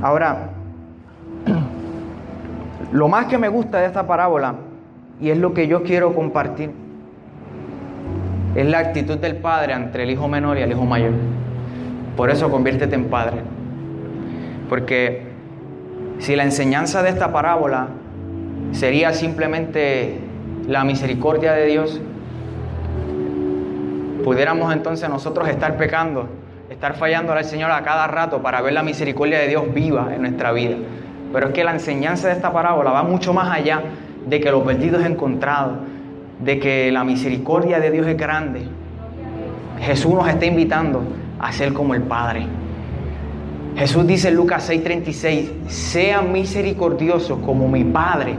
Ahora, lo más que me gusta de esta parábola, y es lo que yo quiero compartir, es la actitud del padre entre el hijo menor y el hijo mayor. Por eso conviértete en padre. Porque si la enseñanza de esta parábola sería simplemente la misericordia de Dios, pudiéramos entonces nosotros estar pecando, estar fallando al Señor a cada rato para ver la misericordia de Dios viva en nuestra vida. Pero es que la enseñanza de esta parábola va mucho más allá de que lo perdido es encontrado, de que la misericordia de Dios es grande. Jesús nos está invitando a ser como el Padre. Jesús dice en Lucas 6:36, sean misericordiosos como mi Padre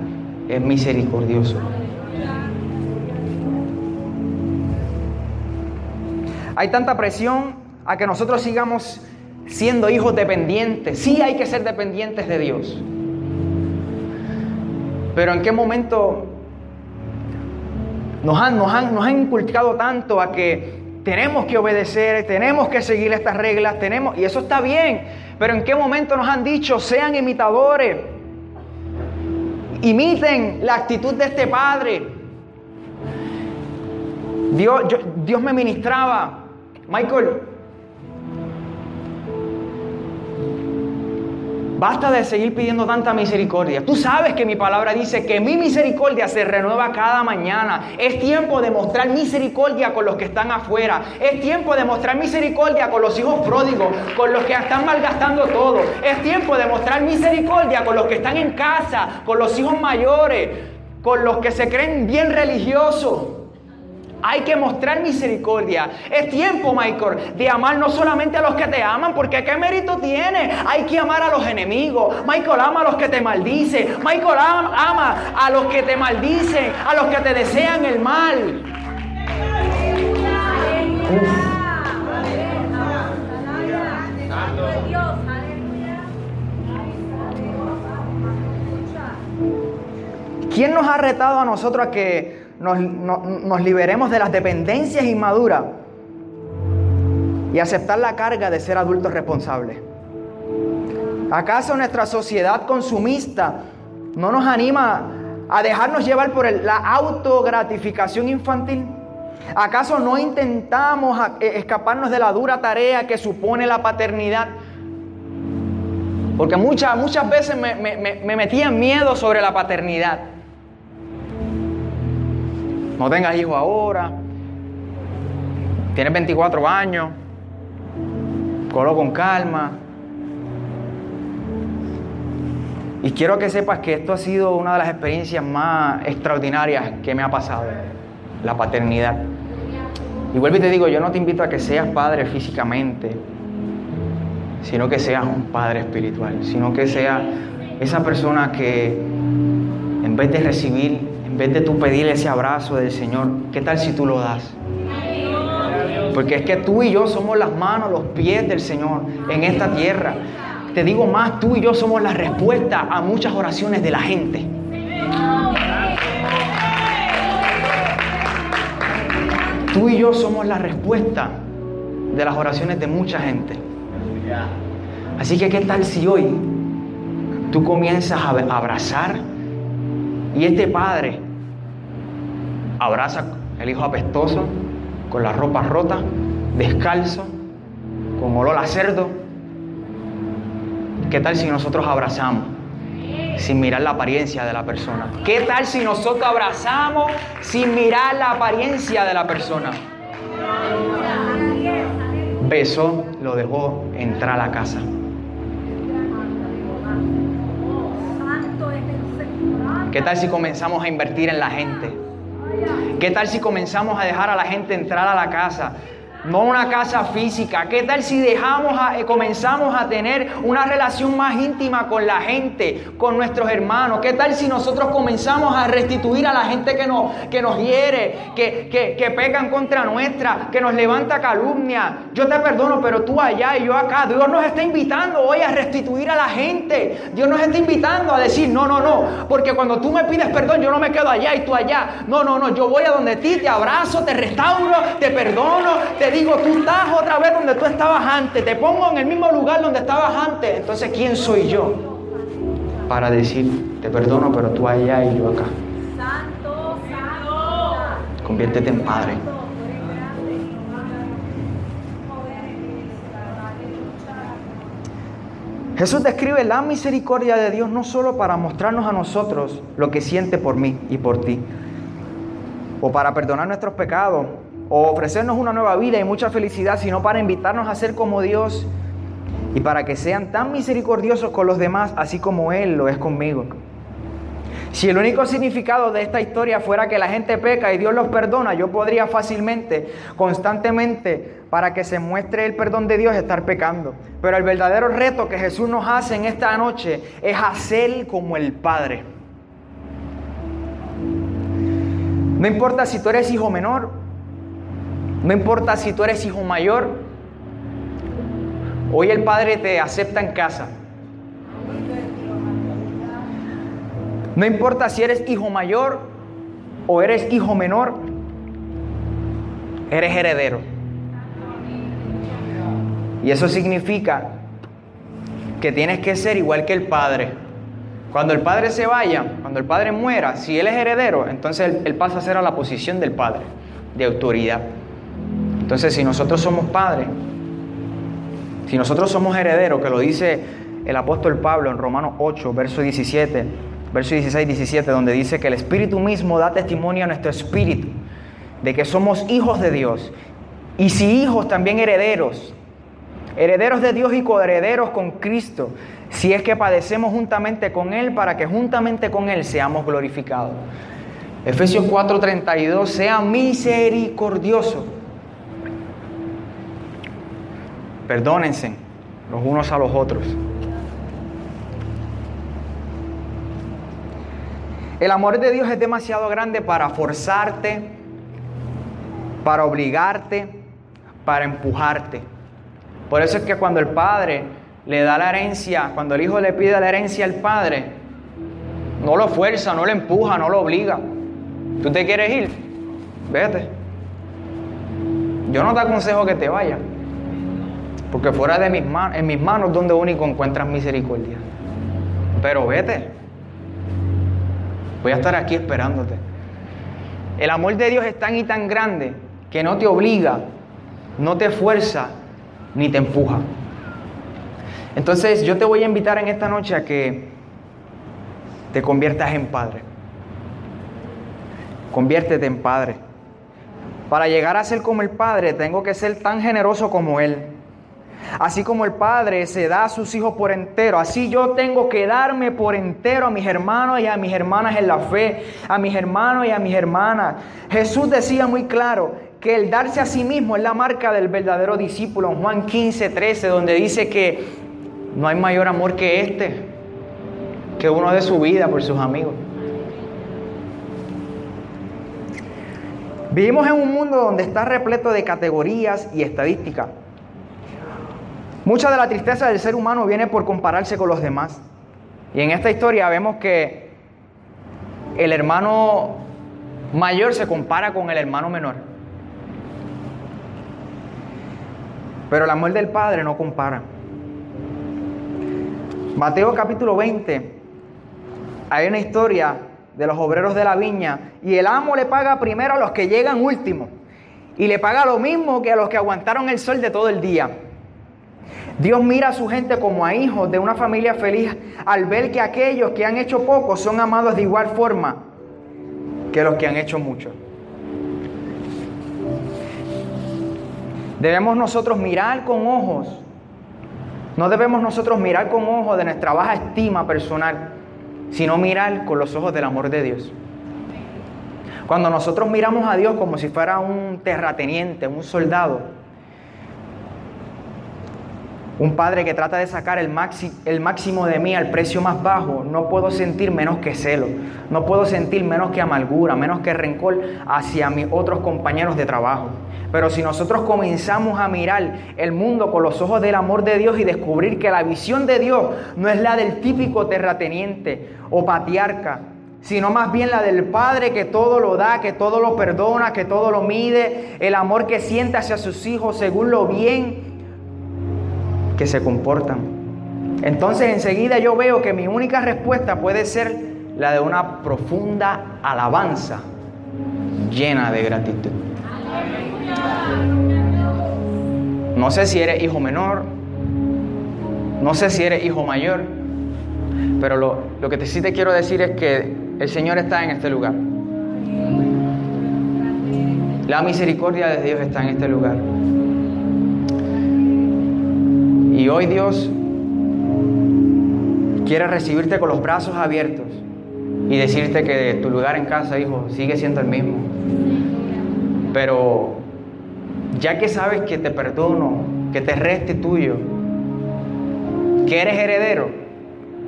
es misericordioso. Hay tanta presión a que nosotros sigamos siendo hijos dependientes. Sí hay que ser dependientes de Dios. Pero en qué momento nos han, nos han, nos han inculcado tanto a que tenemos que obedecer, tenemos que seguir estas reglas, tenemos, y eso está bien, pero en qué momento nos han dicho, sean imitadores, imiten la actitud de este Padre. Dios, Dios me ministraba, Michael, Basta de seguir pidiendo tanta misericordia. Tú sabes que mi palabra dice que mi misericordia se renueva cada mañana. Es tiempo de mostrar misericordia con los que están afuera. Es tiempo de mostrar misericordia con los hijos pródigos, con los que están malgastando todo. Es tiempo de mostrar misericordia con los que están en casa, con los hijos mayores, con los que se creen bien religiosos. Hay que mostrar misericordia. Es tiempo, Michael, de amar no solamente a los que te aman, porque ¿qué mérito tiene? Hay que amar a los enemigos. Michael ama a los que te maldicen. Michael ama, a los que te maldicen, a los que te desean el mal. Aleluya. ¿Quién nos ha retado a nosotros a que nos, no- nos liberemos de las dependencias inmaduras y aceptar la carga de ser adultos responsables? ¿Acaso nuestra sociedad consumista no nos anima a dejarnos llevar por el- la autogratificación infantil? ¿Acaso no intentamos eh, escaparnos de la dura tarea que supone la paternidad? Porque muchas, muchas veces me, me, me- me metían miedo sobre la paternidad. No tengas hijos ahora. Tienes 24 años. Colo con calma. Y quiero que sepas que esto ha sido una de las experiencias más extraordinarias que me ha pasado. La paternidad. Y vuelvo y te digo, yo no te invito a que seas padre físicamente, sino que seas un padre espiritual, sino que seas esa persona que en vez de recibir, en vez de tú pedir ese abrazo del Señor, ¿qué tal si tú lo das? Porque es que tú y yo somos las manos, los pies del Señor en esta tierra. Te digo más, tú y yo somos la respuesta a muchas oraciones de la gente. Tú y yo somos la respuesta de las oraciones de mucha gente. Así que, ¿qué tal si hoy tú comienzas a abrazar y este padre abraza el hijo apestoso, con la ropa rota, descalzo, con olor a cerdo? ¿Qué tal si nosotros abrazamos sin mirar la apariencia de la persona? ¿Qué tal si nosotros abrazamos sin mirar la apariencia de la persona? Besó, lo dejó entrar a la casa. ¿Qué tal si comenzamos a invertir en la gente? ¿Qué tal si comenzamos a dejar a la gente entrar a la casa? No una casa física. ¿Qué tal si dejamos a, eh, comenzamos a tener una relación más íntima con la gente, con nuestros hermanos? ¿Qué tal si nosotros comenzamos a restituir a la gente que nos, que nos hiere, que, que, que contra nuestra, que nos levanta calumnia? Yo te perdono, pero tú allá y yo acá. Dios nos está invitando hoy a restituir a la gente. Dios nos está invitando a decir, no, no, no. Porque cuando tú me pides perdón, yo no me quedo allá y tú allá. No, no, no. Yo voy a donde ti, te abrazo, te restauro, te perdono, te digo, tú estás otra vez donde tú estabas antes, te pongo en el mismo lugar donde estabas antes. Entonces, ¿quién soy yo? Para decir, te perdono, pero tú allá y yo acá. Santo, santo. Conviértete en padre. Jesús describe la misericordia de Dios no solo para mostrarnos a nosotros lo que siente por mí y por ti, o para perdonar nuestros pecados, o ofrecernos una nueva vida y mucha felicidad, sino para invitarnos a ser como Dios y para que sean tan misericordiosos con los demás, así como Él lo es conmigo. Si el único significado de esta historia fuera que la gente peca y Dios los perdona, yo podría fácilmente, constantemente, para que se muestre el perdón de Dios, estar pecando. Pero el verdadero reto que Jesús nos hace en esta noche es hacer como el Padre. No importa si tú eres hijo menor, no importa si tú eres hijo mayor, hoy el Padre te acepta en casa. No importa si eres hijo mayor o eres hijo menor, eres heredero. Y eso significa que tienes que ser igual que el Padre. Cuando el Padre se vaya, cuando el Padre muera, si Él es heredero, entonces Él, pasa a ser a la posición del Padre, de autoridad. Entonces, si nosotros somos padres, si nosotros somos herederos, que lo dice el apóstol Pablo en Romanos 8, verso 17, verso 16, 17, donde dice que el Espíritu mismo da testimonio a nuestro espíritu de que somos hijos de Dios. Y si hijos, también herederos. Herederos de Dios y coherederos con Cristo, si es que padecemos juntamente con Él, para que juntamente con Él seamos glorificados. Efesios 4:32, sea misericordioso. Perdónense los unos a los otros. El amor de Dios es demasiado grande para forzarte, para obligarte, para empujarte. Por eso es que cuando el padre le da la herencia, cuando el hijo le pide la herencia al padre, no lo fuerza, no lo empuja, no lo obliga. ¿Tú te quieres ir? Vete. Yo no te aconsejo que te vayas. Porque fuera de mis manos, en mis manos donde único encuentras misericordia. Pero vete. Voy a estar aquí esperándote. El amor de Dios es tan y tan grande que no te obliga, no te fuerza, ni te empuja. Entonces yo te voy a invitar en esta noche a que te conviertas en padre. Conviértete en padre. Para llegar a ser como el padre, tengo que ser tan generoso como él. Así como el Padre se da a sus hijos por entero, así yo tengo que darme por entero a mis hermanos y a mis hermanas en la fe, a mis hermanos y a mis hermanas. Jesús decía muy claro que el darse a sí mismo es la marca del verdadero discípulo en Juan 15, 13, donde dice que no hay mayor amor que este, que uno de su vida por sus amigos. Vivimos en un mundo donde está repleto de categorías y estadísticas. Mucha de la tristeza del ser humano viene por compararse con los demás. Y en esta historia vemos que el hermano mayor se compara con el hermano menor. Pero el amor del Padre no compara. Mateo capítulo 20, hay una historia de los obreros de la viña y el amo le paga primero a los que llegan último y le paga lo mismo que a los que aguantaron el sol de todo el día. Dios mira a su gente como a hijos de una familia feliz al ver que aquellos que han hecho poco son amados de igual forma que los que han hecho mucho. Debemos nosotros mirar con ojos, no debemos nosotros mirar con ojos de nuestra baja estima personal, sino mirar con los ojos del amor de Dios. Cuando nosotros miramos a Dios como si fuera un terrateniente, un soldado, un padre que trata de sacar el, el, máximo de mí al precio más bajo, no puedo sentir menos que celo, no puedo sentir menos que amargura, menos que rencor hacia mis otros compañeros de trabajo. Pero si nosotros comenzamos a mirar el mundo con los ojos del amor de Dios y descubrir que la visión de Dios no es la del típico terrateniente o patriarca, sino más bien la del Padre que todo lo da, que todo lo perdona, que todo lo mide, el amor que siente hacia sus hijos según lo bien que se comportan. Entonces enseguida yo veo que mi única respuesta puede ser la de una profunda alabanza llena de gratitud. No sé si eres hijo menor, no sé si eres hijo mayor, pero lo, lo que sí te quiero decir es que el Señor está en este lugar. La misericordia de Dios está en este lugar. Y hoy Dios quiere recibirte con los brazos abiertos y decirte que tu lugar en casa, hijo, sigue siendo el mismo. Pero ya que sabes que te perdono, que te restituyo, que eres heredero,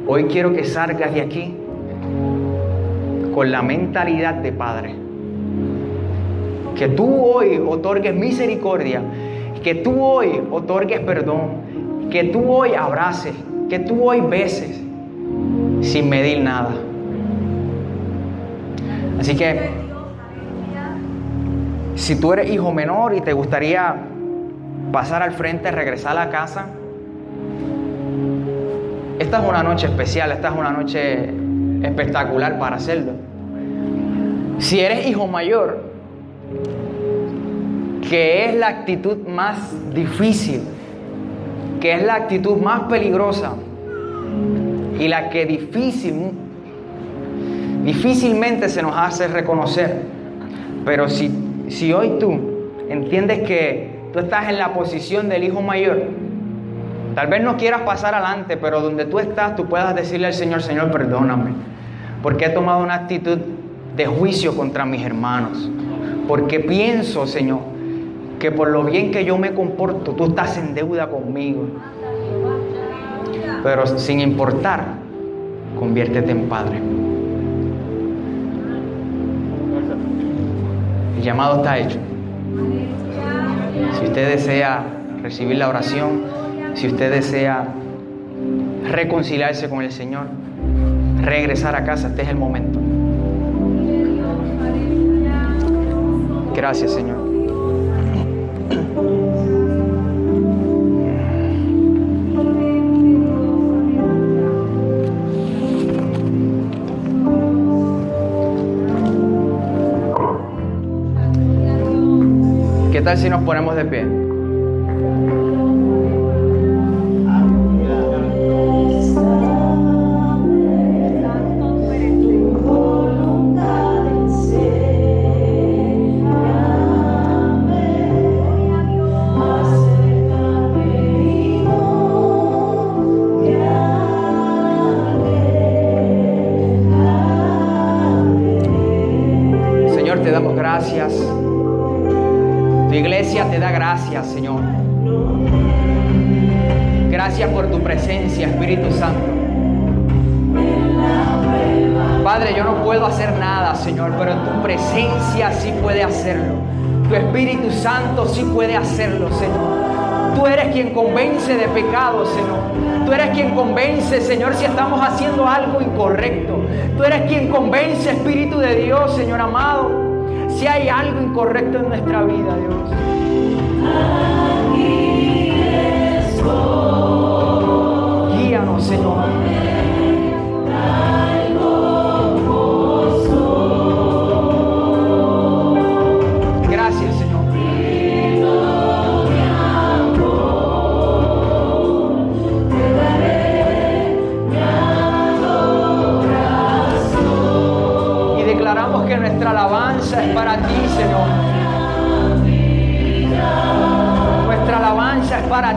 hoy quiero que salgas de aquí con la mentalidad de padre. Que tú hoy otorgues misericordia, que tú hoy otorgues perdón, que tú hoy abraces, que tú hoy beses sin medir nada. Así que si tú eres hijo menor y te gustaría pasar al frente, regresar a la casa, esta es una noche especial, esta es una noche espectacular para hacerlo. Si eres hijo mayor, que es la actitud más difícil que es la actitud más peligrosa y la que difícil, difícilmente se nos hace reconocer. Pero si, si hoy tú entiendes que tú estás en la posición del hijo mayor, tal vez no quieras pasar adelante, pero donde tú estás, tú puedas decirle al Señor, Señor, perdóname, porque he tomado una actitud de juicio contra mis hermanos, porque pienso, Señor, que por lo bien que yo me comporto, tú estás en deuda conmigo. Pero sin importar, conviértete en Padre. El llamado está hecho. Si usted desea recibir la oración, si usted desea reconciliarse con el Señor, regresar a casa, este es el momento. Gracias, Señor. Tal si nos ponemos de pie? Pecado, Señor. Tú eres quien convence, Señor, si estamos haciendo algo incorrecto. Tú eres quien convence, Espíritu de Dios, Señor amado si hay algo incorrecto en nuestra vida, Dios. Guíanos,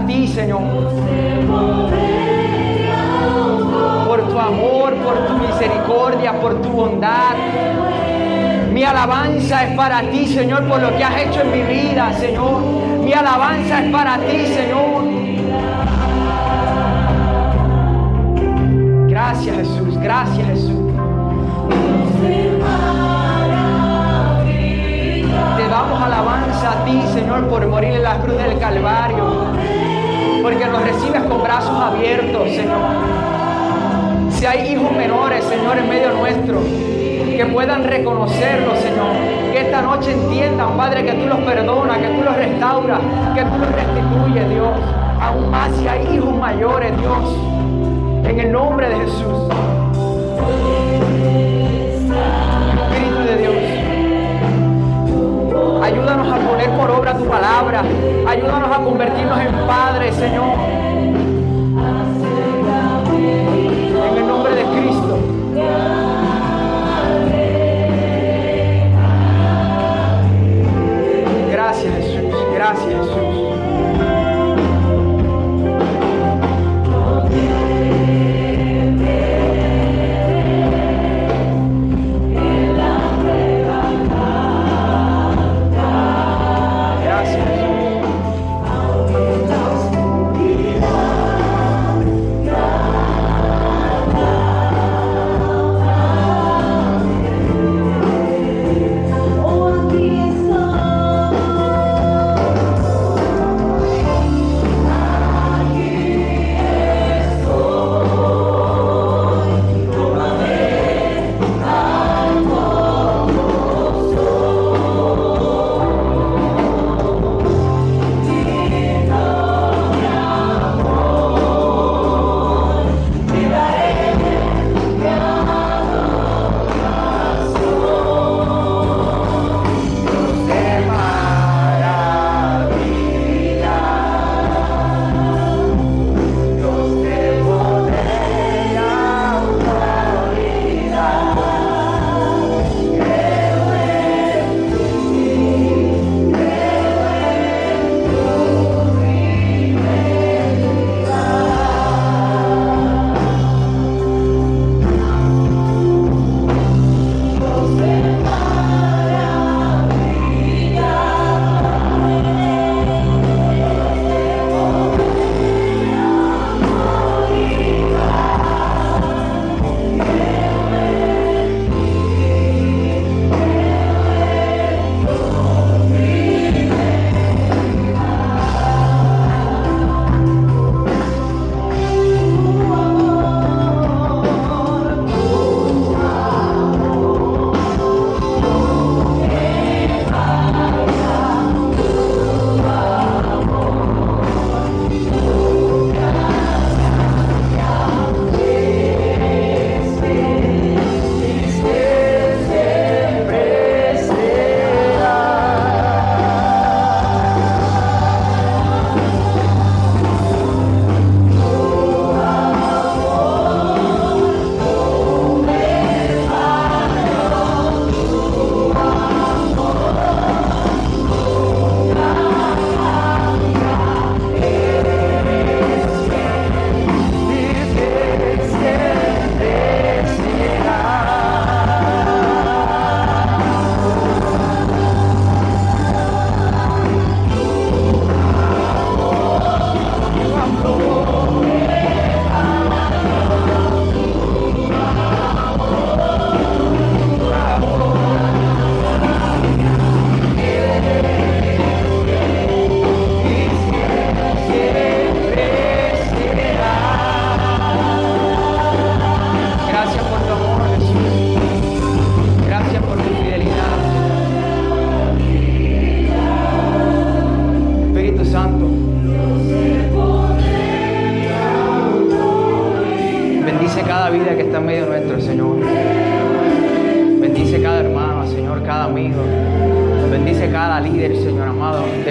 Señor. Por tu amor, por tu misericordia, por tu bondad. Mi alabanza es para ti, Señor, por lo que has hecho en mi vida, Señor. Mi alabanza es para ti, Señor. Gracias, Jesús. Gracias, Jesús. Te damos alabanza a ti, Señor, por morir en la cruz del Calvario. Abiertos, Señor. Si hay hijos menores, Señor, en medio nuestro, que puedan reconocerlo, Señor. Que esta noche entiendan, Padre, que tú los perdonas, que tú los restauras, que tú los restituyes, Dios. Aún más si hay hijos mayores, Dios. En el nombre de Jesús. Espíritu de Dios. Ayúdanos a poner por obra tu palabra. Ayúdanos a convertirnos en padres, Señor. Gracias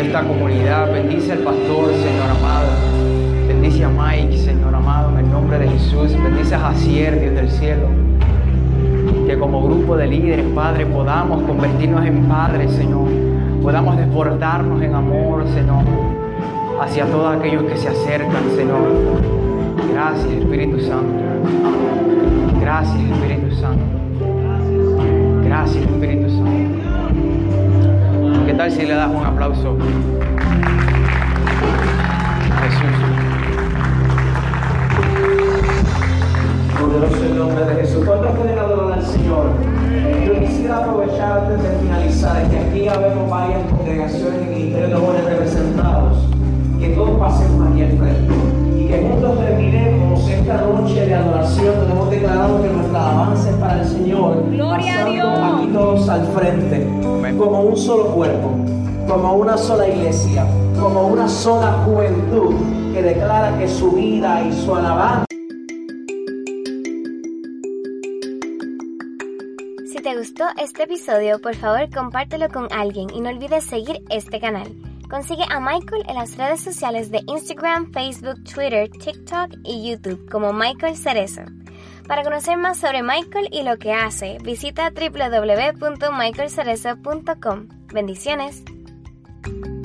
esta comunidad. Bendice al pastor, Señor amado. Bendice a Mike, Señor amado, en el nombre de Jesús. Bendice a Jacier, Dios del cielo. Que como grupo de líderes, Padre, podamos convertirnos en padres, Señor. Podamos desbordarnos en amor, Señor. hacia todos aquellos que se acercan, Señor. Gracias, Espíritu Santo. Gracias, Espíritu Santo. Tal si le das un aplauso Jesús? Poderoso el nombre de Jesús. ¿Cuántos pueden adorar al Señor? Yo quisiera aprovechar antes de finalizar que aquí habemos varias congregaciones y ministerios de jóvenes representados. Que todos pasemos aquí al frente y que juntos terminemos esta noche de adoración donde hemos declarado que nuestra alabanza es para el Señor. Gloria a Dios. aquí todos al frente, como un solo cuerpo, como una sola iglesia, como una sola juventud que declara que su vida y su alabanza Si te gustó este episodio, por favor compártelo con alguien y no olvides seguir este canal. Consigue a Michael en las redes sociales de Instagram, Facebook, Twitter, TikTok y YouTube como Michael Cerezo. Para conocer más sobre Michael y lo que hace, visita www.michaelcerezo.com. Bendiciones. Bye.